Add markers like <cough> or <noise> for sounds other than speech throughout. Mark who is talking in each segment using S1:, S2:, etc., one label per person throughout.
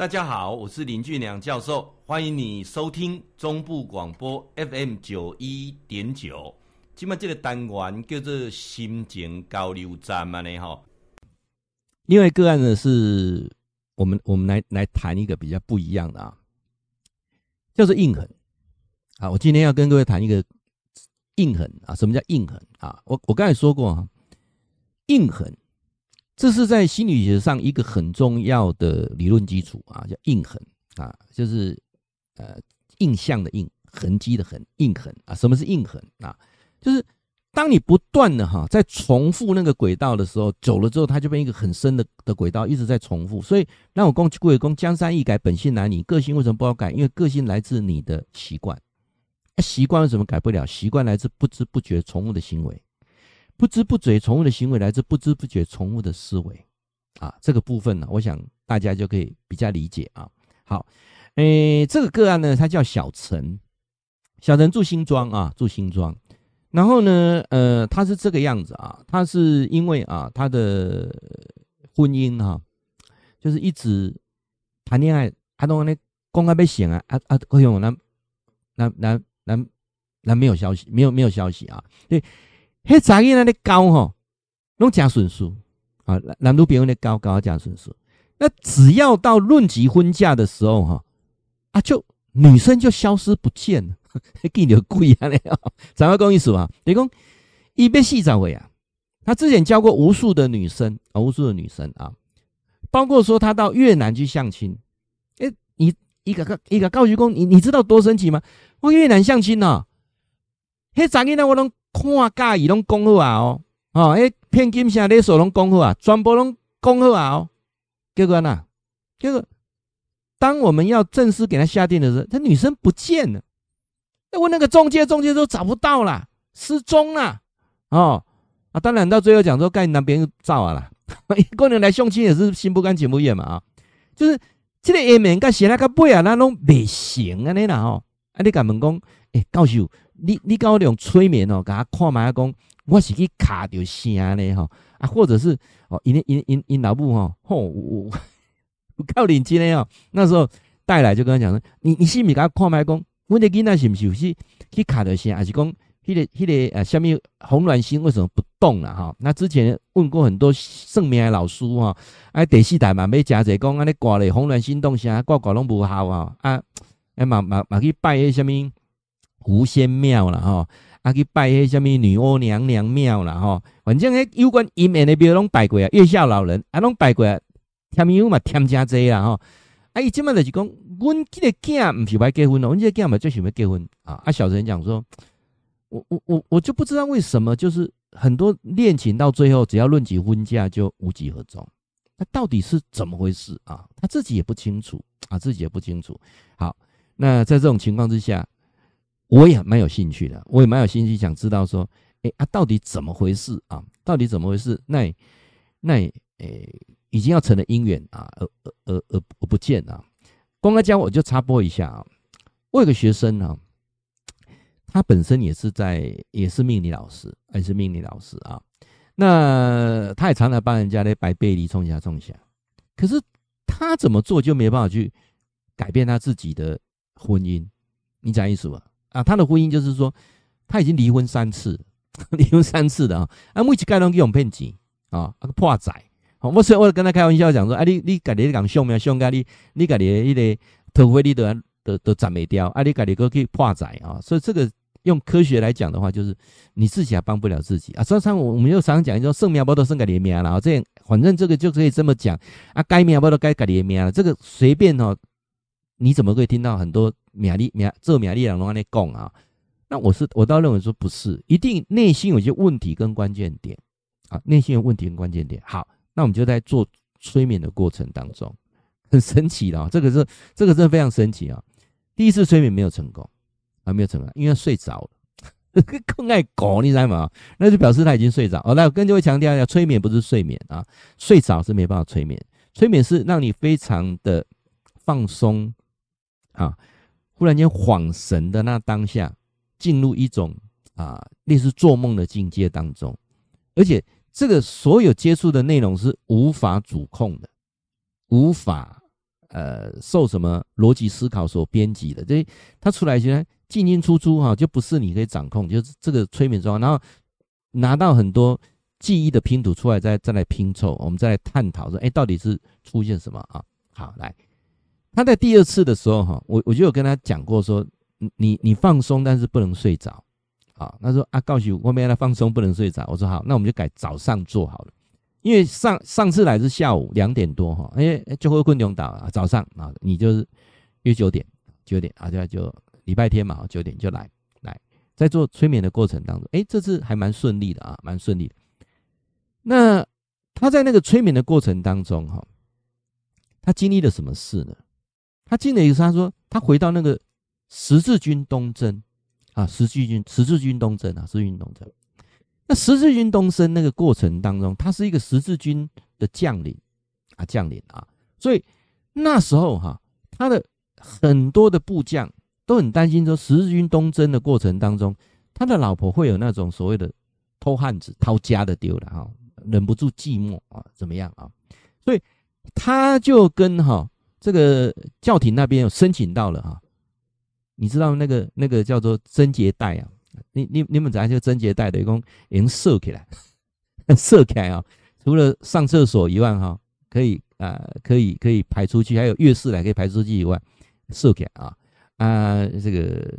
S1: 大家好，我是林俊良教授，欢迎你收听中部广播 FM 九一点九。今麦这个单元叫做心情交流站嘛呢哈。
S2: 另外个案呢，是我们我们来来谈一个比较不一样的啊，叫做印痕啊。我今天要跟各位谈一个印痕啊，什么叫印痕啊？我我刚才说过啊，印痕。这是在心理学上一个很重要的理论基础啊，叫印痕啊，就是呃印象的印，痕迹的痕，印痕啊。什么是印痕啊？就是当你不断的哈在重复那个轨道的时候，久了之后，它就变一个很深的的轨道，一直在重复。所以让我讲贵公江山易改，本性难移。个性为什么不好改？因为个性来自你的习惯，习惯为什么改不了？习惯来自不知不觉重复的行为。不知不觉宠物的行为来自不知不觉宠物的思维，啊，这个部分呢，我想大家就可以比较理解啊。好，诶，这个个案呢，他叫小陈，小陈住新庄啊，住新庄。然后呢，呃，他是这个样子啊，他是因为啊，他的婚姻哈，就是一直谈恋爱，他都那公开被写啊啊啊，可用那那那那那没有消息，没有没有消息啊，对。迄查囡仔咧交吼，拢真顺遂啊！男女朋友咧交交真顺遂。那只要到论及婚嫁的时候哈，啊，就女生就消失不见了，<laughs> 见着鬼啊！咧，怎么讲意思啊？你讲一边细找回啊，他之前交过无数的女生啊，无数的女生啊，包括说他到越南去相亲。诶，你一个个一个告诉公，你你知道多神奇吗？我越南相亲呐，迄查囡仔我拢。看假意拢讲好啊哦，哦，诶，骗金啥勒索拢讲好啊，全部拢讲好啊哦。结果呢？结果当我们要正式给他下定的时候，他女生不见了。那问那个中介，中介都找不到了，失踪了。哦啊，当然到最后讲说，该那边照啊啦。一个人来相亲也是心不甘情不愿嘛啊，就是这个下面跟写那个背啊，那拢未行啊，你啦吼。啊，你敢问讲，诶，教授。你你跟我用催眠哦，给他看嘛讲，我是去卡着声咧吼啊，或者是哦，因因因因老母吼吼，我靠领金咧哦，那时候带来就跟他讲说，你你是不是给他看嘛讲，我的囡仔是毋是是去卡着声，还是讲迄个迄个呃，下面红鸾星为什么不动了哈？那之前问过很多算命的老师哈，啊，第四代嘛没加者讲，安尼挂咧红鸾星动啥，挂挂拢不好啊，啊，嘛嘛嘛去拜迄个什么。狐仙庙了哈，啊去拜迄什么女娲娘娘庙了哈，反正迄有关阴面的庙拢拜过啊，月下老人啊拢拜过啊，添油嘛添加济啦哈，啊伊即满就是讲，阮这个囝毋是要结婚咯，阮这个囝嘛最想要结婚啊，啊小陈讲说，我我我我就不知道为什么，就是很多恋情到最后只要论及婚嫁就无疾而终，那到底是怎么回事啊？他自己也不清楚啊，自己也不清楚。好，那在这种情况之下。我也蛮有兴趣的，我也蛮有兴趣想知道说，哎啊，到底怎么回事啊？到底怎么回事？那那诶、已经要成了姻缘啊，而而而而而不见啊。公开讲，我就插播一下啊。我有个学生啊，他本身也是在，也是命理老师，也是命理老师啊。那他也常常帮人家来摆背离冲下冲下，可是他怎么做就没办法去改变他自己的婚姻？你讲意思吧？啊，他的婚姻就是说，他已经离婚三次，<laughs> 离婚三次的啊，啊，每次盖拢去用骗钱啊，啊个破财，好，我所以我跟他开玩笑讲说，啊，你你家己讲凶没有凶？家你你家己迄个头发你都都都斩没掉，啊，你家己搁去破财啊，所以这个用科学来讲的话，就是你自己还帮不了自己啊。所以常我我们又常常讲，说生命不都生家己的命了，这样反正这个就可以这么讲啊，该命不都该家己的命了，这个随便哦。你怎么会听到很多名利名做名利两拢安尼讲啊？那我是我倒认为说不是，一定内心有些问题跟关键点啊，内心有问题跟关键点。好，那我们就在做催眠的过程当中，<laughs> 很神奇的啊，这个是这个真的非常神奇啊。第一次催眠没有成功啊，没有成功，因为睡着了，更爱搞，你知道吗？那就表示他已经睡着。哦，那我跟各位强调一下，催眠不是睡眠啊，睡着是没办法催眠，催眠是让你非常的放松。啊！忽然间恍神的那当下，进入一种啊类似做梦的境界当中，而且这个所有接触的内容是无法主控的，无法呃受什么逻辑思考所编辑的，这他出来就进进出出哈，就不是你可以掌控，就是这个催眠状况，然后拿到很多记忆的拼图出来，再再来拼凑，我们再来探讨说，哎，到底是出现什么啊？好，来，他在第二次的时候哈，我我就有跟他讲过说，你你放松，但是不能睡着。啊，他说啊，告诉我们要他放松，不能睡着。我说好，那我们就改早上做好了，因为上上次来是下午两点多哈，哎，就会困中岛啊，早上啊，你就是约九点，九点啊，就就礼拜天嘛，九点就来来，在做催眠的过程当中，哎，这次还蛮顺利的啊，蛮顺利的。那他在那个催眠的过程当中哈，他经历了什么事呢？他经历一个，他说他回到那个十字军东征。啊，十字军，十字军东征啊，十字军东征。那十字军东征那个过程当中，他是一个十字军的将领啊，将领啊，所以那时候哈、他的很多的部将都很担心说，十字军东征的过程当中，他的老婆会有那种所谓的偷汉子、偷家的丢了哈，忍不住寂寞啊，怎么样啊？所以他就跟哈、这个教廷那边有申请到了哈、你知道那个那个叫做贞洁带啊？你你你们讲这个贞洁带的，一共已经设起来，<laughs> 设起来啊！除了上厕所以外，哈，可以啊，可以可以排出去，还有浴室来可以排出去以外，设起来啊啊，这个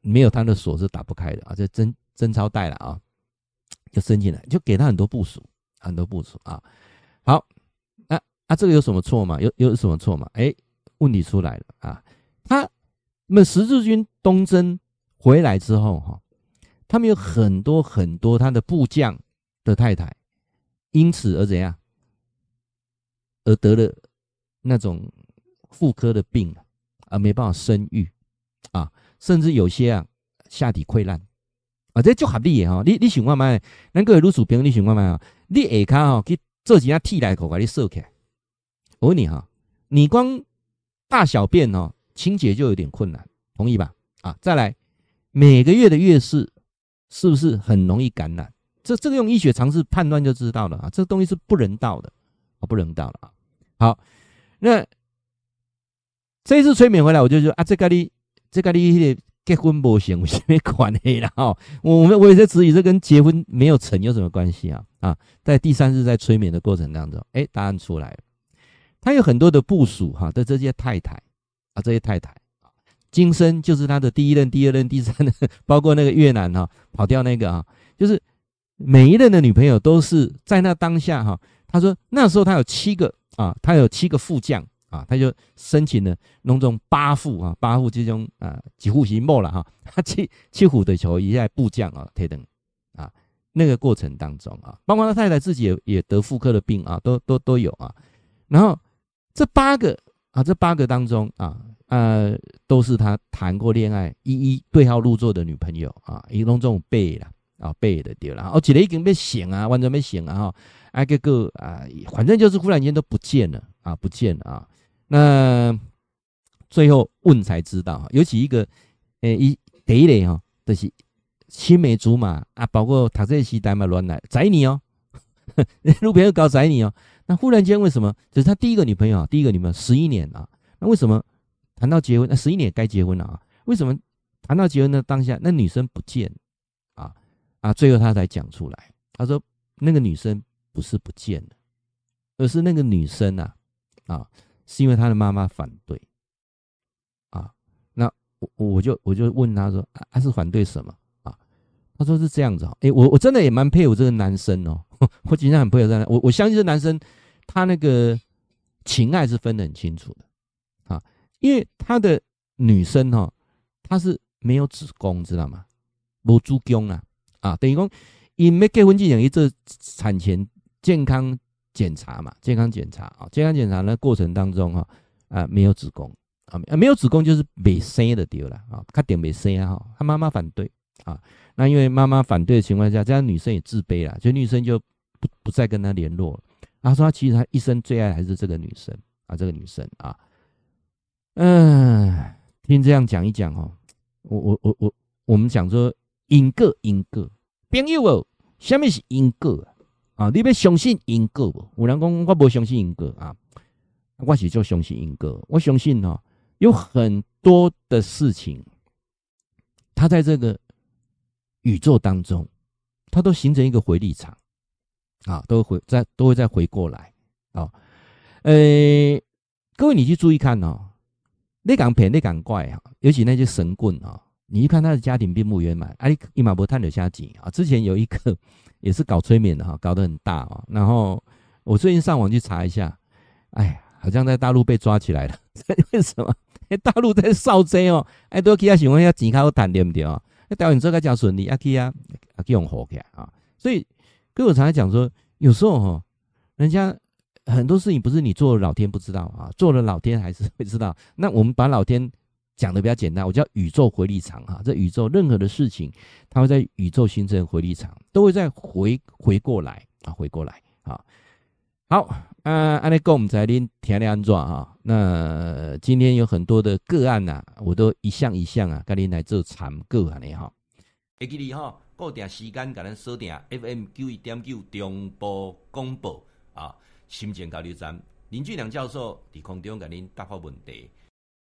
S2: 没有他的锁是打不开的啊，这贞贞操带了啊，就伸进来，就给他很多部署，很多部署啊。好，啊，这个有什么错吗？有有什么错吗？哎，问题出来了啊，他。那十字军东征回来之后，哈，他们有很多很多他的部将的太太，因此而怎样，而得了那种妇科的病，而没办法生育，啊，甚至有些啊下体溃烂，啊，这就合理的哈。你你想看麦，咱各位女士朋友，你想看麦啊？你下骹哈去做几下替代口，把你收起来。我问你哈，你光大小便哦。清洁就有点困难，同意吧？啊，再来，每个月的月事是不是很容易感染？这这个用医学常识判断就知道了啊，这个东西是不人道的啊，不人道了啊。好，那这一次催眠回来，我就说啊，这个你这个你结婚不行，有 <laughs> 什么关你了哈？我们我也在质疑，这跟结婚没有成有什么关系啊？啊，在第三次在催眠的过程当中，哎，答案出来了，他有很多的部属哈的这些太太。啊，这些太太啊，今生就是他的第一任、第二任、第三任，<laughs> 包括那个越南哈跑掉那个啊，就是每一任的女朋友都是在那当下哈。他说那时候他有七个啊，他有七个副将啊，他就申请了弄这种八副啊，八副之中啊几户型末了哈。他七七虎的球一下部将啊，推登啊，那个过程当中啊，包括他太太自己也也得妇科的病啊，都都都有啊。然后这八个。啊，这八个当中啊，呃，都是他谈过恋爱、一一对号入座的女朋友啊，一种这种背了啊，背的掉了，哦，觉得已经被醒啊，完全被醒啊，哈，哎个个啊，反正就是忽然间都不见了啊，不见了啊，那最后问才知道，尤其一个，呃，一第一类哈，就是青梅竹马啊，包括读这时代嘛乱来宰你哦，<laughs> 女朋友搞宰你哦。那忽然间为什么？这是他第一个女朋友啊，第一个女朋友十一年啊。那为什么谈到结婚？那十一年该结婚了啊？为什么谈到结婚的当下，那女生不见啊啊？最后他才讲出来，他说那个女生不是不见了，而是那个女生啊啊，是因为她的妈妈反对啊。那我我就我就问他说，他、是反对什么？他说是这样子啊。哎，我我真的也蛮佩服这个男生哦。<laughs> 我经常很不友善，我我相信这男生，他那个情爱是分得很清楚的啊，因为他的女生哈，她是没有子宫，知道吗？无子宫啊啊，等于说，因没结婚之前一做产前健康检查嘛，健康检查啊，健康检查那过程当中哈啊没有子宫啊，没有子宫就是没生的丢了啊，他点没生啊，他妈妈反对啊，那因为妈妈反对的情况下，这样女生也自卑了，就女生就。不不再跟他联络了。他说他其实他一生最爱还是这个女生啊，这个女生啊，嗯，听这样讲一讲哦，我我我我我们讲说因果因果，朋友哦，什么是因果啊？你要相信因果不？有人讲我不相信因果啊我是就相信因果，我相信哦，有很多的事情，它在这个宇宙当中，它都形成一个回力场啊，都会再都会再回过来啊。呃，各位你去注意看哦，那港骗那港怪啊，尤其那些神棍啊，你一看他的家庭并不圆满，哎，一马博探的下井啊，之前有一个 <laughs> 也是搞催眠的哈，搞得很大啊，然后我最近上网去查一下，哎。好像在大陆被抓起来了，<laughs> 为什么？大陆在扫贼哦，哎，都其他喜欢要钱卡好谈对不对啊？那导演这个叫顺利，阿 K 啊，阿 K 用火起来啊。所以，跟我常常讲说，有时候哈，人家很多事情不是你做了老天不知道啊，做了老天还是会知道。那我们把老天讲的比较简单，我叫宇宙回力场哈。这宇宙任何的事情，它会在宇宙形成回力场，都会再回回过来啊，回过来啊。好，啊，安尼讲，毋知恁听咧安怎哈？那今天有很多的个案呐、啊，我都一项一项啊，甲恁来做参考安尼哈。
S1: 会记你哈，固定时间，甲咱锁定 FM 九一点九中波广播啊，心情交流站林俊良教授伫空中甲恁答复问题。